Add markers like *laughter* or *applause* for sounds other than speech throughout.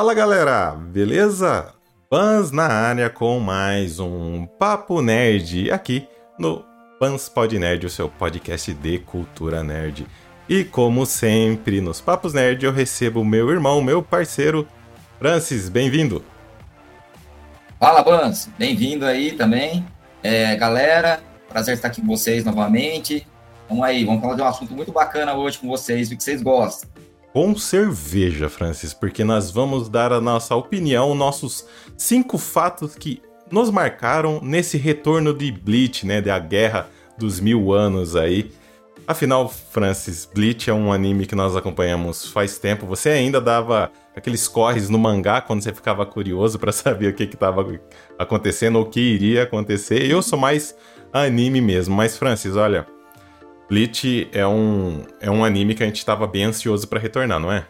Fala galera, beleza? Pans na área com mais um Papo Nerd aqui no Pans Pod Nerd, o seu podcast de cultura nerd. E como sempre, nos Papos Nerd eu recebo meu irmão, meu parceiro, Francis, bem-vindo. Fala, Pans, bem-vindo aí também. É, galera, prazer estar aqui com vocês novamente. Vamos aí, vamos falar de um assunto muito bacana hoje com vocês, o que vocês gostam com cerveja, Francis, porque nós vamos dar a nossa opinião, nossos cinco fatos que nos marcaram nesse retorno de Bleach, né, da guerra dos mil anos aí. Afinal, Francis, Bleach é um anime que nós acompanhamos faz tempo. Você ainda dava aqueles corres no mangá quando você ficava curioso para saber o que estava acontecendo ou o que iria acontecer. Eu sou mais anime mesmo, mas Francis, olha, Bleach é um, é um anime que a gente tava bem ansioso para retornar, não é?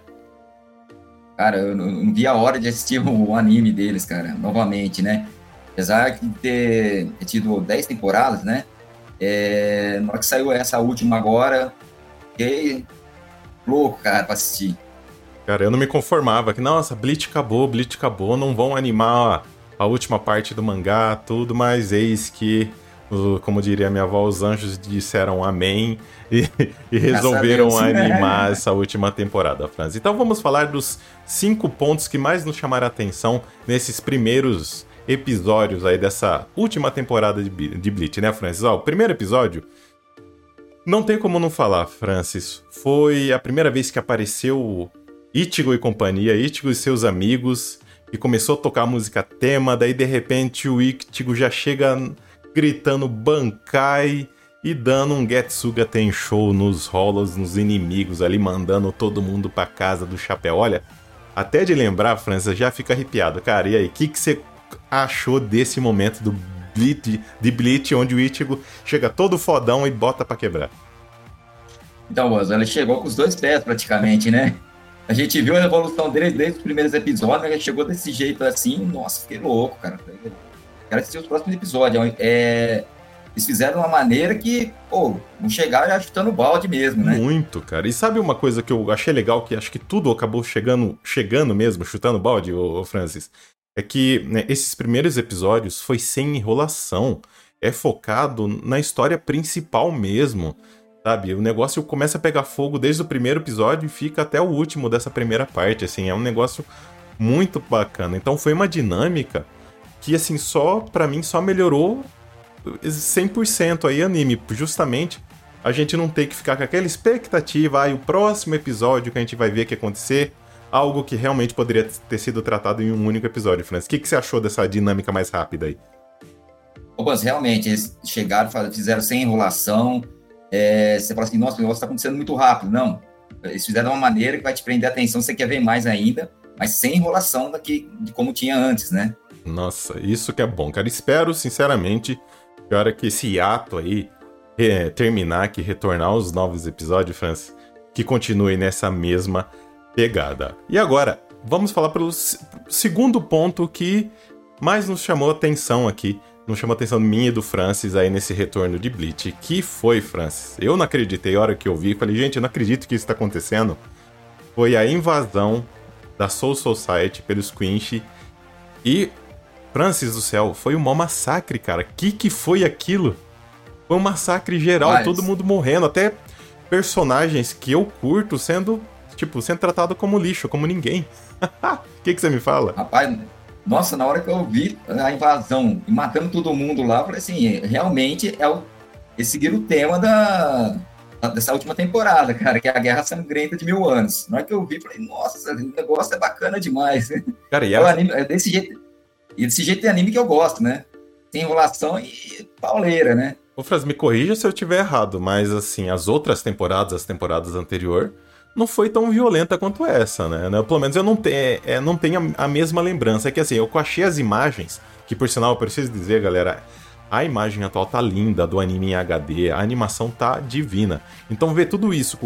Cara, eu não vi a hora de assistir o anime deles, cara, novamente, né? Apesar de ter, ter tido 10 temporadas, né? É, na hora que saiu essa última agora, fiquei louco, cara, pra assistir. Cara, eu não me conformava que, nossa, Bleach acabou, Bleach acabou, não vão animar a última parte do mangá, tudo, mas eis que como diria minha avó, os anjos disseram amém e, e resolveram animar essa última temporada, Franz. Então vamos falar dos cinco pontos que mais nos chamaram a atenção nesses primeiros episódios aí dessa última temporada de, de Bleach, né, Francis? Ó, o primeiro episódio, não tem como não falar, Francis. Foi a primeira vez que apareceu Ichigo e companhia, Ichigo e seus amigos, e começou a tocar música tema, daí de repente o Ichigo já chega gritando Bankai e dando um Getsuga Tensho nos rolos, nos inimigos ali, mandando todo mundo pra casa do chapéu. Olha, até de lembrar, França, já fica arrepiado. Cara, e aí, o que, que você achou desse momento do Bleach, de Bleach, onde o Ichigo chega todo fodão e bota pra quebrar? Então, Bozo, ele chegou com os dois pés praticamente, né? A gente viu a evolução dele desde os primeiros episódios, ele chegou desse jeito assim, nossa, fiquei louco, cara. Quero assistir os próximos episódios. É, eles fizeram uma maneira que, pô, não chegaram já chutando balde mesmo, né? Muito, cara. E sabe uma coisa que eu achei legal, que acho que tudo acabou chegando, chegando mesmo, chutando balde, ô, ô Francis? É que né, esses primeiros episódios foi sem enrolação. É focado na história principal mesmo. Sabe? O negócio começa a pegar fogo desde o primeiro episódio e fica até o último dessa primeira parte. Assim, é um negócio muito bacana. Então foi uma dinâmica que assim só para mim só melhorou 100% aí anime, justamente a gente não ter que ficar com aquela expectativa, aí ah, o próximo episódio que a gente vai ver que acontecer, algo que realmente poderia ter sido tratado em um único episódio, Francis. O que, que você achou dessa dinâmica mais rápida aí? Opas, realmente, eles chegaram, fizeram sem enrolação. É, você fala assim, nossa, o negócio está acontecendo muito rápido. Não, eles fizeram de uma maneira que vai te prender a atenção, você quer ver mais ainda, mas sem enrolação daqui, de como tinha antes, né? Nossa, isso que é bom, cara. Espero, sinceramente, que a hora que esse ato aí é, terminar, que retornar os novos episódios, Francis, que continue nessa mesma pegada. E agora, vamos falar pelo segundo ponto que mais nos chamou atenção aqui, nos chamou atenção minha e do Francis aí nesse retorno de Bleach, que foi, Francis. Eu não acreditei, a hora que eu vi, falei, gente, eu não acredito que isso está acontecendo. Foi a invasão da Soul Society pelos Quincy e Francis do céu, foi um maior massacre, cara. Que que foi aquilo? Foi um massacre geral, Mas... todo mundo morrendo, até personagens que eu curto sendo, tipo, sendo tratado como lixo, como ninguém. O *laughs* que que você me fala? Rapaz, nossa, na hora que eu vi a invasão e matando todo mundo lá, eu falei assim, realmente é o eles seguiram o tema da, dessa última temporada, cara, que é a Guerra Sangrenta de Mil Anos. Na hora que eu vi, falei, nossa, o negócio é bacana demais. Cara, e *laughs* ela... é desse jeito e desse jeito de anime que eu gosto, né? Tem enrolação e pauleira, né? Ô, Fras, me corrija se eu estiver errado, mas assim, as outras temporadas, as temporadas anteriores, não foi tão violenta quanto essa, né? Pelo menos eu não, te, é, não tenho a, mesma lembrança. É que assim, eu achei as imagens, que por sinal eu preciso dizer, galera, a imagem atual tá linda do anime em HD, a animação tá divina. Então ver tudo isso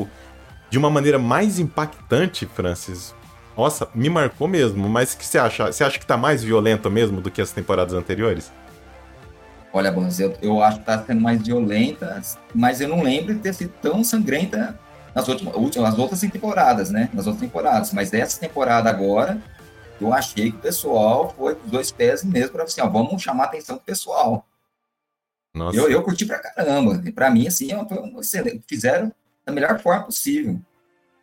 de uma maneira mais impactante, Francis, nossa, me marcou mesmo, mas o que você acha? Você acha que tá mais violento mesmo do que as temporadas anteriores? Olha, Bons, eu, eu acho que tá sendo mais violenta, mas eu não lembro de ter sido tão sangrenta nas últimas, últimas, nas outras temporadas, né? Nas outras temporadas. Mas dessa temporada agora, eu achei que o pessoal foi com os dois pés mesmo para assim, ó, vamos chamar a atenção do pessoal. Nossa. Eu, eu curti pra caramba. E pra mim, assim, um excelente. Fizeram da melhor forma possível.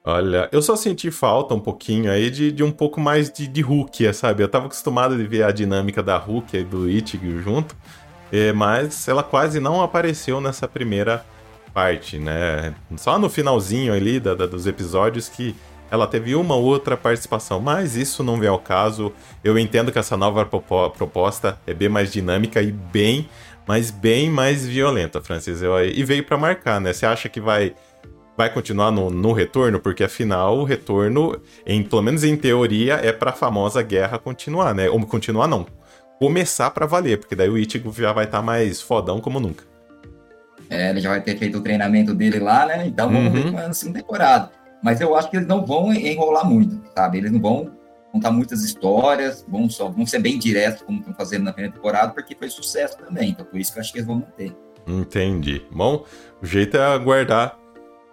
Olha, eu só senti falta um pouquinho aí de, de um pouco mais de, de Hulk, sabe? Eu tava acostumado de ver a dinâmica da Hulk e do Ichigo junto, é, mas ela quase não apareceu nessa primeira parte, né? Só no finalzinho ali da, da, dos episódios que ela teve uma outra participação, mas isso não vem ao caso. Eu entendo que essa nova proposta é bem mais dinâmica e bem, mas bem mais violenta, Francis. Eu, e veio para marcar, né? Você acha que vai vai continuar no, no retorno? Porque afinal o retorno, em, pelo menos em teoria, é para a famosa guerra continuar, né? Ou continuar não, começar para valer, porque daí o Ichigo já vai estar tá mais fodão como nunca. É, ele já vai ter feito o treinamento dele lá, né? Então vamos uhum. ver na segunda temporada. Mas eu acho que eles não vão enrolar muito, sabe? Eles não vão contar muitas histórias, vão, só, vão ser bem diretos, como estão fazendo na primeira temporada, porque foi sucesso também. Então, por isso que eu acho que eles vão manter. Entendi. Bom, o jeito é aguardar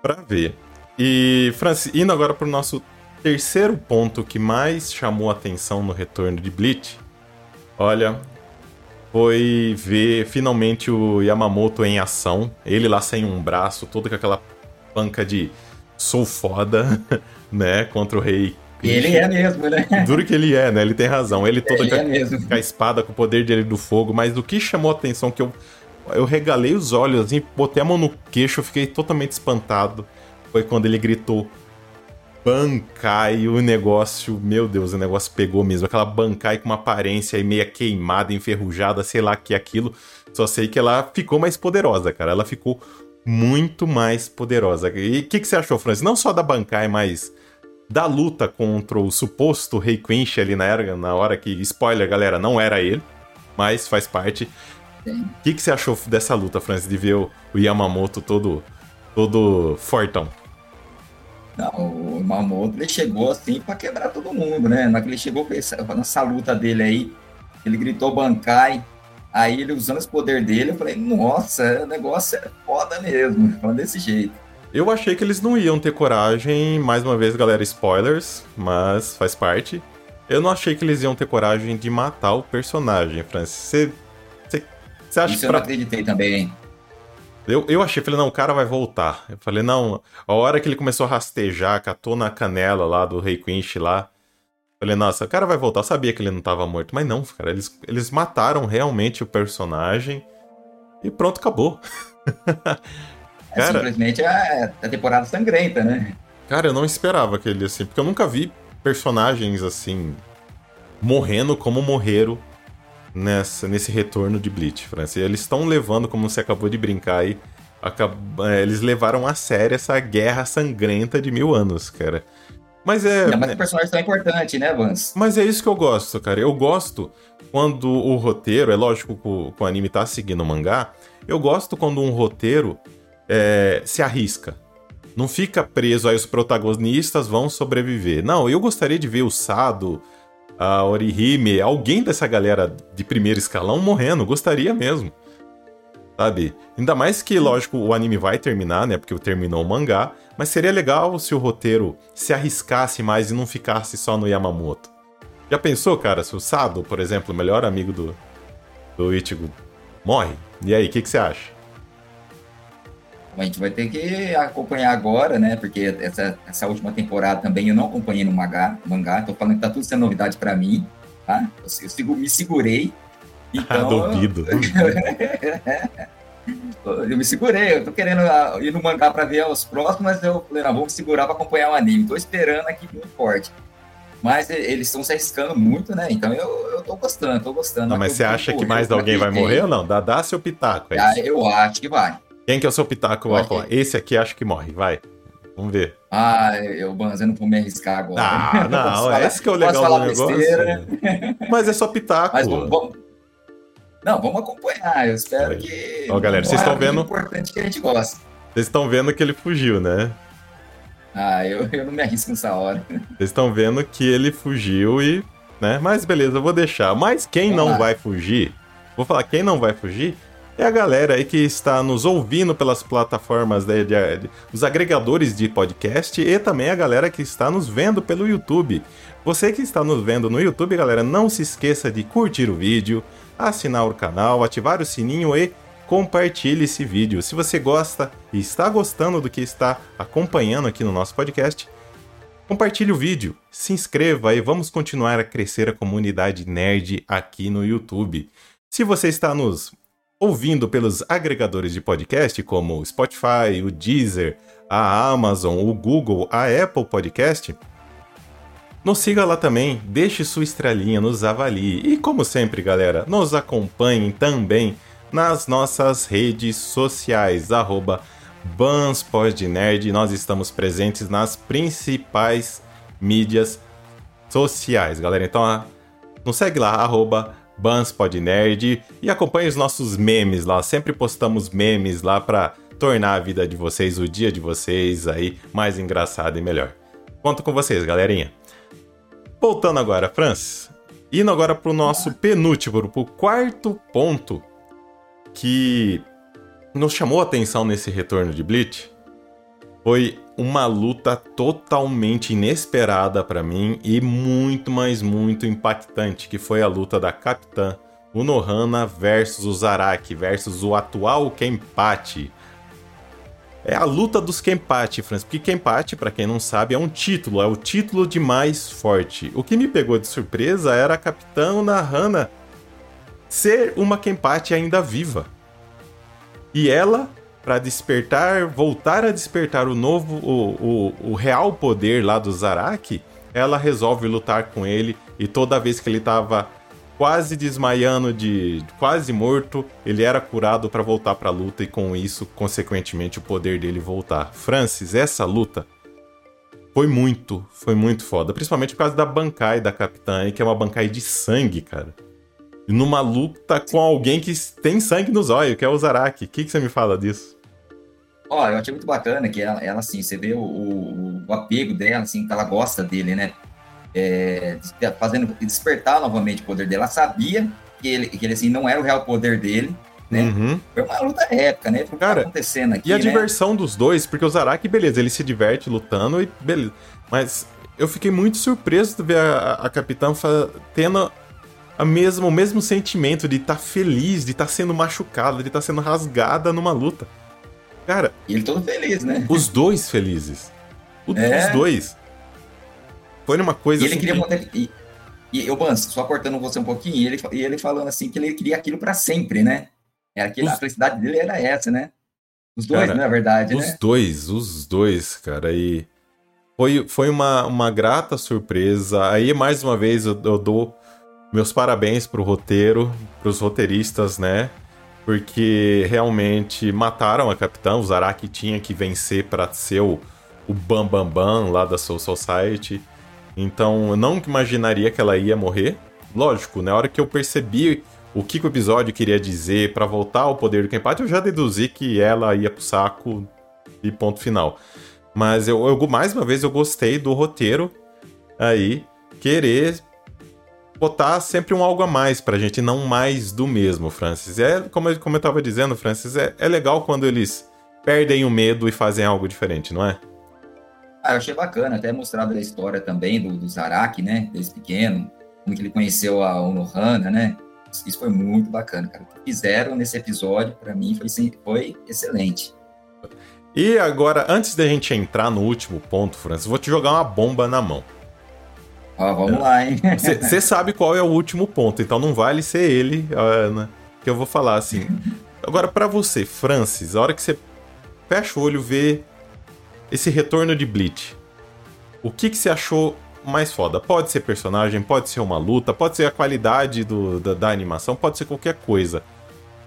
para ver. E, Francis, indo agora para o nosso terceiro ponto que mais chamou atenção no retorno de Bleach, olha, foi ver finalmente o Yamamoto em ação. Ele lá sem um braço, todo com aquela panca de sou foda, *laughs* né? Contra o rei. Ele é mesmo, né? *laughs* Duro que ele é, né? Ele tem razão. Ele todo ele com, é com, a espada, com o poder dele do fogo. Mas o que chamou a atenção que eu, eu regalei os olhos, assim, botei a mão no queixo, fiquei totalmente espantado. Foi quando ele gritou Bankai, o negócio, meu Deus, o negócio pegou mesmo. Aquela Bankai com uma aparência meia queimada, enferrujada, sei lá que é aquilo. Só sei que ela ficou mais poderosa, cara. Ela ficou muito mais poderosa. E o que, que, você achou, Francis? Não só da Bankai, mas da luta contra o suposto Rei Quinch ali na, era, na hora que, spoiler, galera, não era ele, mas faz parte. O que, que você achou dessa luta, Francis, de ver o, Yamamoto todo, todo fortão? Não, o Yamamoto ele chegou assim para quebrar todo mundo, né? Na que ele chegou nessa luta dele aí, ele gritou Bankai, Aí ele usando esse poder dele, eu falei, nossa, o negócio é foda mesmo, *laughs* falando desse jeito. Eu achei que eles não iam ter coragem, mais uma vez, galera, spoilers, mas faz parte. Eu não achei que eles iam ter coragem de matar o personagem, Francis. Você, você acha Isso que. Eu pra... não acreditei também, Eu, eu achei, falei, não, o cara vai voltar. Eu falei, não, a hora que ele começou a rastejar, catou na canela lá do Rei Quinch lá, Falei, nossa, o cara vai voltar. Eu sabia que ele não tava morto. Mas não, cara. Eles, eles mataram realmente o personagem. E pronto, acabou. *laughs* é, cara, simplesmente a, a temporada sangrenta, né? Cara, eu não esperava que ele assim. Porque eu nunca vi personagens assim. Morrendo como morreram nessa, nesse retorno de Bleach, França. Eles estão levando, como você acabou de brincar aí. É, eles levaram a sério essa guerra sangrenta de mil anos, cara. Mas é. Mas o personagem tão importante, né, Vance? Mas é isso que eu gosto, cara. Eu gosto quando o roteiro, é lógico que o, que o anime tá seguindo o mangá, eu gosto quando um roteiro é, se arrisca. Não fica preso aí os protagonistas vão sobreviver. Não, eu gostaria de ver o Sado, a Orihime, alguém dessa galera de primeiro escalão morrendo. Gostaria mesmo sabe? Ainda mais que, lógico, o anime vai terminar, né? Porque terminou o mangá, mas seria legal se o roteiro se arriscasse mais e não ficasse só no Yamamoto. Já pensou, cara, se o Sado, por exemplo, o melhor amigo do, do Ichigo, morre? E aí, o que, que você acha? A gente vai ter que acompanhar agora, né? Porque essa, essa última temporada também eu não acompanhei no mangá, mangá. Tô falando que tá tudo sendo novidade para mim, tá? Eu, eu, me segurei *laughs* então, duvido. *laughs* eu me segurei, eu tô querendo ah, ir no mangá pra ver os próximos, mas eu falei, não, vamos segurar pra acompanhar o anime. Tô esperando aqui muito forte. Mas eles estão se arriscando muito, né? Então eu, eu tô gostando, tô gostando. Não, mas você acha que mais alguém vai morrer ou não? Dá, dá seu pitaco. É ah, eu acho que vai. Quem que é o seu pitaco? Esse aqui acho que morre, vai. Vamos ver. Ah, eu, Banz, eu não vou me arriscar agora. Ah, *laughs* não, falar, esse que é o legal do negócio. Besteira. *laughs* Mas é só pitaco. Mas vamos, não, vamos acompanhar. Eu espero Aí. que. Ó, galera, vocês estão vendo. importante que a gente gosta. Vocês estão vendo que ele fugiu, né? Ah, eu, eu não me arrisco nessa hora. Vocês estão vendo que ele fugiu e. né? Mas beleza, eu vou deixar. Mas quem Vamos não lá. vai fugir. Vou falar, quem não vai fugir é a galera aí que está nos ouvindo pelas plataformas de, de, de, os agregadores de podcast e também a galera que está nos vendo pelo YouTube. Você que está nos vendo no YouTube, galera, não se esqueça de curtir o vídeo, assinar o canal, ativar o sininho e compartilhe esse vídeo. Se você gosta e está gostando do que está acompanhando aqui no nosso podcast, compartilhe o vídeo, se inscreva e vamos continuar a crescer a comunidade nerd aqui no YouTube. Se você está nos ouvindo pelos agregadores de podcast como o Spotify, o Deezer, a Amazon, o Google, a Apple Podcast, nos siga lá também, deixe sua estrelinha, nos avalie e, como sempre, galera, nos acompanhem também nas nossas redes sociais, arroba BansPodNerd. Nós estamos presentes nas principais mídias sociais, galera. Então, nos segue lá, arroba BansPodNerd e acompanhe os nossos memes lá. Sempre postamos memes lá para tornar a vida de vocês, o dia de vocês aí mais engraçado e melhor. Conto com vocês, galerinha. Voltando agora, Francis. Indo agora pro nosso penúltimo, pro quarto ponto que nos chamou a atenção nesse retorno de Bleach foi uma luta totalmente inesperada para mim e muito, mas muito impactante, que foi a luta da Capitã Unohana versus o Zaraki versus o atual Kenpachi. É a luta dos Kenpachi, Francis, porque Kenpachi, para quem não sabe, é um título, é o título de mais forte. O que me pegou de surpresa era a Capitã Unohana ser uma Kenpachi ainda viva. E ela para despertar, voltar a despertar o novo, o, o, o real poder lá do Zaraki, ela resolve lutar com ele e toda vez que ele estava quase desmaiando de quase morto, ele era curado para voltar para a luta e com isso, consequentemente, o poder dele voltar. Francis, essa luta foi muito, foi muito foda, principalmente por causa da Bankai da Capitã, que é uma Bankai de sangue, cara. Numa luta com alguém que tem sangue nos olhos, que é o Zaraki. O que, que você me fala disso? Ó, eu achei muito bacana que ela, ela assim, você vê o, o, o, apego dela, assim, que ela gosta dele, né? É, fazendo despertar novamente o poder dela. Ela sabia que ele, que ele assim, não era o real poder dele, né? Uhum. Foi uma luta épica, né? Foi o que tá acontecendo aqui. E a né? diversão dos dois, porque o Zaraki, beleza, ele se diverte lutando e beleza. Mas eu fiquei muito surpreso de ver a, a Capitã tendo a mesma, o mesmo sentimento de estar tá feliz, de estar tá sendo machucada, de estar tá sendo rasgada numa luta. Cara. E ele todo feliz, né? Os dois felizes. O, é. Os dois. Foi uma coisa e ele assim queria que... e, e eu, Bans, só cortando você um pouquinho, e ele, e ele falando assim que ele queria aquilo para sempre, né? Era aquilo, os... A felicidade dele era essa, né? Os dois, cara, na é verdade, os né? Os dois, os dois, cara. E foi, foi uma, uma grata surpresa. Aí, mais uma vez, eu, eu dou meus parabéns pro roteiro, pros roteiristas, né? Porque realmente mataram a capitã. O Zaraki tinha que vencer para ser o, o Bam Bam Bam lá da Soul Society. Então eu não imaginaria que ela ia morrer. Lógico, na hora que eu percebi o que, que o episódio queria dizer para voltar ao poder do Kenpachi, eu já deduzi que ela ia pro saco e ponto final. Mas eu, eu mais uma vez eu gostei do roteiro aí querer botar sempre um algo a mais pra gente, não mais do mesmo, Francis. É, como, eu, como eu tava dizendo, Francis, é, é legal quando eles perdem o medo e fazem algo diferente, não é? Ah, eu achei bacana, até mostrado a história também do, do Zaraki, né, desde pequeno, como que ele conheceu a Onohana, né, isso foi muito bacana, cara. O que fizeram nesse episódio, para mim, foi, foi excelente. E agora, antes da gente entrar no último ponto, Francis, vou te jogar uma bomba na mão. Ó, vamos lá, hein? Você sabe qual é o último ponto, então não vale ser ele uh, né, que eu vou falar assim. Agora, para você, Francis, a hora que você fecha o olho vê esse retorno de Bleach, o que você achou mais foda? Pode ser personagem, pode ser uma luta, pode ser a qualidade do, da, da, animação, pode ser qualquer coisa.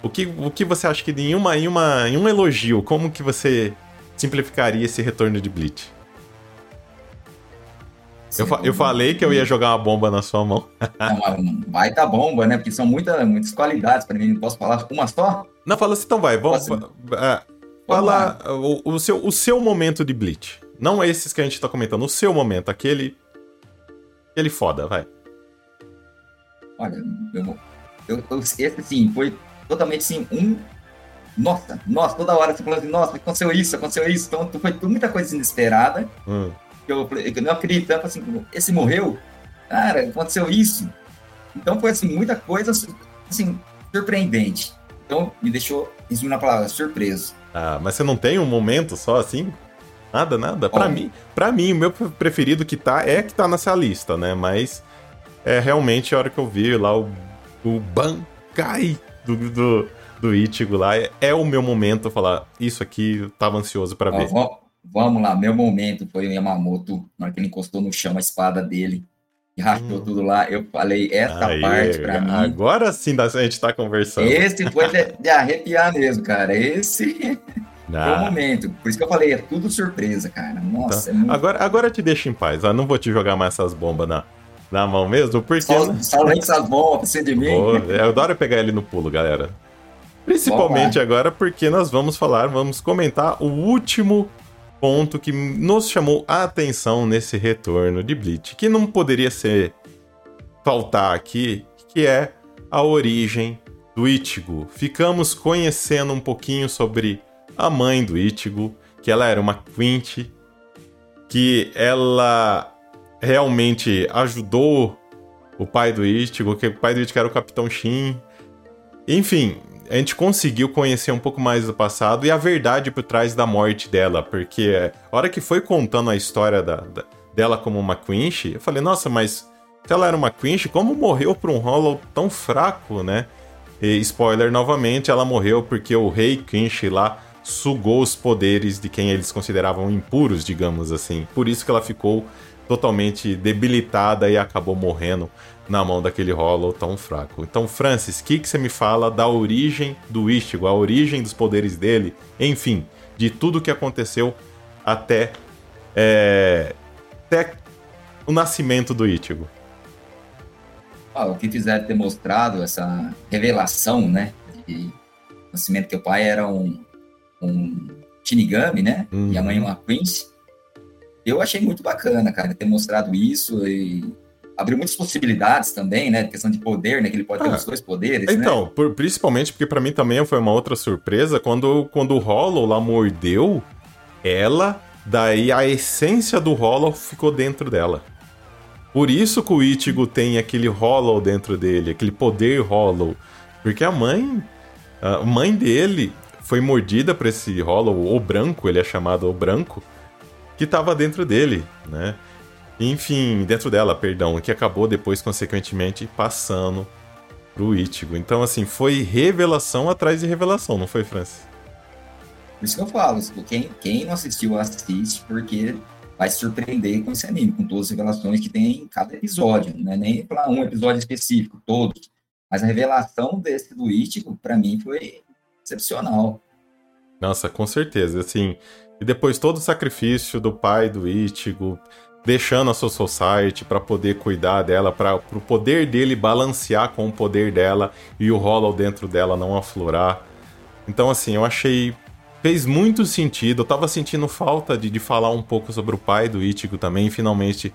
O que, o que você acha que em, uma, em, uma, em um elogio, como que você simplificaria esse retorno de Bleach? Eu, fa eu falei que eu ia jogar uma bomba na sua mão. *laughs* é uma baita bomba, né? Porque são muita, muitas qualidades para mim. Posso falar uma só? Não, fala assim, então vai. Vamos, Posso... é, fala o, o, seu, o seu momento de Bleach. Não esses que a gente tá comentando. O seu momento, aquele. Aquele foda, vai. Olha, eu, eu, eu esse sim, foi totalmente sim um nossa, nossa, toda hora você falando assim, nossa, aconteceu isso, aconteceu isso. Então foi muita coisa inesperada. Hum. Eu, eu não acreditando, assim, esse morreu? Cara, aconteceu isso. Então foi assim, muita coisa assim, surpreendente. Então me deixou, resumindo a palavra, surpreso. Ah, mas você não tem um momento só assim? Nada, nada. Para mim, para mim, o meu preferido que tá é que tá nessa lista, né? Mas é realmente a hora que eu vi lá o, o Bankai do, do, do Ichigo lá, é, é o meu momento falar, isso aqui eu tava ansioso para ver. Vamos lá, meu momento foi o Yamamoto, na hora que ele encostou no chão a espada dele e rachou hum. tudo lá. Eu falei, essa Aí, parte pra mim. Agora sim a gente tá conversando. Esse foi de, de arrepiar mesmo, cara. Esse. *laughs* Ah. Foi o momento. Por isso que eu falei, é tudo surpresa, cara. Nossa, é muito... agora, agora eu te deixo em paz. Eu não vou te jogar mais essas bombas na, na mão mesmo, porque. Só, só essas bombas pra de mim. Vou, eu adoro pegar ele no pulo, galera. Principalmente agora porque nós vamos falar, vamos comentar o último ponto que nos chamou a atenção nesse retorno de Bleach, que não poderia ser faltar aqui, que é a origem do Ichigo. Ficamos conhecendo um pouquinho sobre a mãe do Ichigo, que ela era uma Quint, que ela realmente ajudou o pai do Ichigo, que o pai do Ichigo era o Capitão Shin. Enfim, a gente conseguiu conhecer um pouco mais do passado e a verdade por trás da morte dela, porque a hora que foi contando a história da, da, dela como uma Quinch, eu falei, nossa, mas se ela era uma Quinch, como morreu por um Hollow tão fraco, né? E, spoiler novamente, ela morreu porque o rei Quinch lá sugou os poderes de quem eles consideravam impuros, digamos assim. Por isso que ela ficou totalmente debilitada e acabou morrendo na mão daquele Hollow tão fraco. Então, Francis, o que, que você me fala da origem do Ichigo, a origem dos poderes dele, enfim, de tudo que aconteceu até, é, até o nascimento do Ichigo? Ah, o que fizeram ter mostrado essa revelação, né, de nascimento que o pai era um, um Shinigami, né, e a mãe uma Prince, eu achei muito bacana, cara, ter mostrado isso e abriu muitas possibilidades também, né? Questão de poder, né? Que ele pode ah, ter os dois poderes. Né? Então, né? por, principalmente porque para mim também foi uma outra surpresa quando, quando o Hollow lá mordeu ela, daí a essência do Hollow ficou dentro dela. Por isso que o Ichigo tem aquele Hollow dentro dele, aquele poder Hollow. Porque a mãe. A mãe dele foi mordida por esse Hollow, o branco, ele é chamado o branco, que estava dentro dele, né? Enfim, dentro dela, perdão, que acabou depois, consequentemente, passando pro Ichigo. Então, assim, foi revelação atrás de revelação, não foi, Francis? Por isso que eu falo, quem, quem não assistiu, assiste, porque vai se surpreender com esse anime, com todas as revelações que tem em cada episódio, não é nem falar um episódio específico, todos. Mas a revelação desse do Ichigo, para mim, foi excepcional. Nossa, com certeza, assim. E depois todo o sacrifício do pai do Ichigo, deixando a sua society para poder cuidar dela, para o poder dele balancear com o poder dela e o Hollow dentro dela não aflorar. Então, assim, eu achei. Fez muito sentido. Eu tava sentindo falta de, de falar um pouco sobre o pai do Ichigo também, finalmente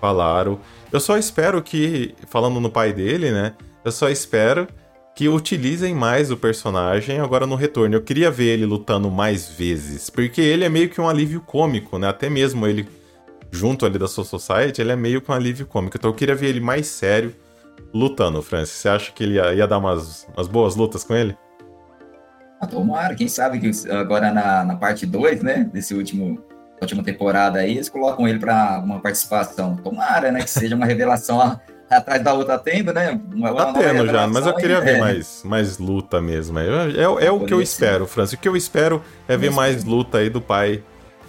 falaram. Eu só espero que, falando no pai dele, né? Eu só espero que utilizem mais o personagem agora no retorno. Eu queria ver ele lutando mais vezes, porque ele é meio que um alívio cômico, né? Até mesmo ele junto ali da Soul Society, ele é meio com um alívio cômico. Então eu queria ver ele mais sério lutando, Francis. Você acha que ele ia, ia dar umas, umas boas lutas com ele? Ah, tomara, quem sabe que agora na, na parte 2, né, desse último última temporada aí, eles colocam ele para uma participação. Tomara, né, que seja uma *laughs* revelação atrás da outra tendo, né? Uma, tá tendo já, mas eu queria ver é. mais, mais luta mesmo. É, é, é o que eu espero, Francis. O que eu espero é ver mais luta aí do pai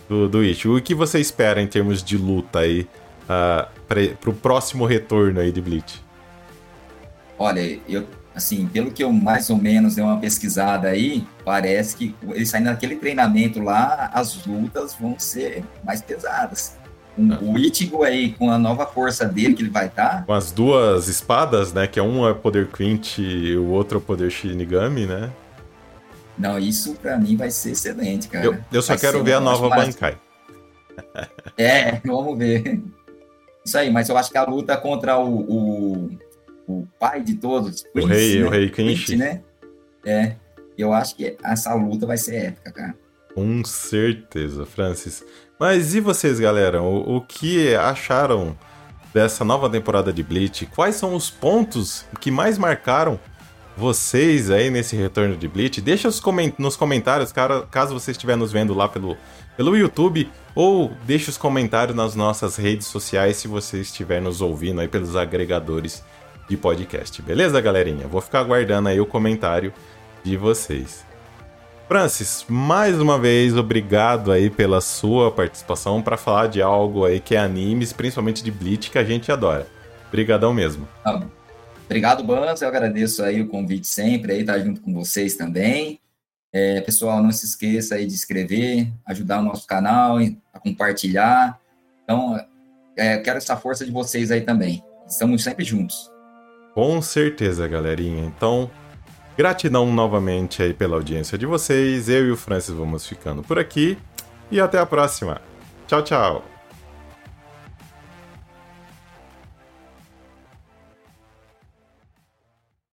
do, do. O que você espera em termos de luta aí uh, para o próximo retorno aí de Bleach? Olha, eu assim, pelo que eu mais ou menos dei uma pesquisada aí, parece que ele saindo daquele treinamento lá, as lutas vão ser mais pesadas. Ah. O Ichigo aí, com a nova força dele que ele vai estar. Com as duas espadas, né? Que é um é poder Quint e o outro é poder Shinigami, né? Não, isso para mim vai ser excelente, cara. Eu, eu só vai quero ver a nova Bankai. É, *laughs* vamos ver. Isso aí, mas eu acho que a luta contra o, o, o pai de todos, o rei, né? o rei Quinch, né? É. E eu acho que essa luta vai ser épica, cara. Com certeza, Francis. Mas e vocês, galera? O, o que acharam dessa nova temporada de Bleach? Quais são os pontos que mais marcaram vocês aí nesse retorno de Bleach? Deixa nos comentários, cara, caso você estiver nos vendo lá pelo, pelo YouTube, ou deixa os comentários nas nossas redes sociais se você estiver nos ouvindo aí pelos agregadores de podcast. Beleza, galerinha? Vou ficar aguardando aí o comentário de vocês. Francis, mais uma vez, obrigado aí pela sua participação para falar de algo aí que é animes, principalmente de Bleach, que a gente adora. Obrigadão mesmo. Ah, obrigado, Bans. Eu agradeço aí o convite sempre, aí estar tá junto com vocês também. É, pessoal, não se esqueça aí de inscrever, ajudar o nosso canal, a compartilhar. Então, é, quero essa força de vocês aí também. Estamos sempre juntos. Com certeza, galerinha. Então, Gratidão novamente aí pela audiência de vocês. Eu e o Francis vamos ficando por aqui e até a próxima. Tchau, tchau.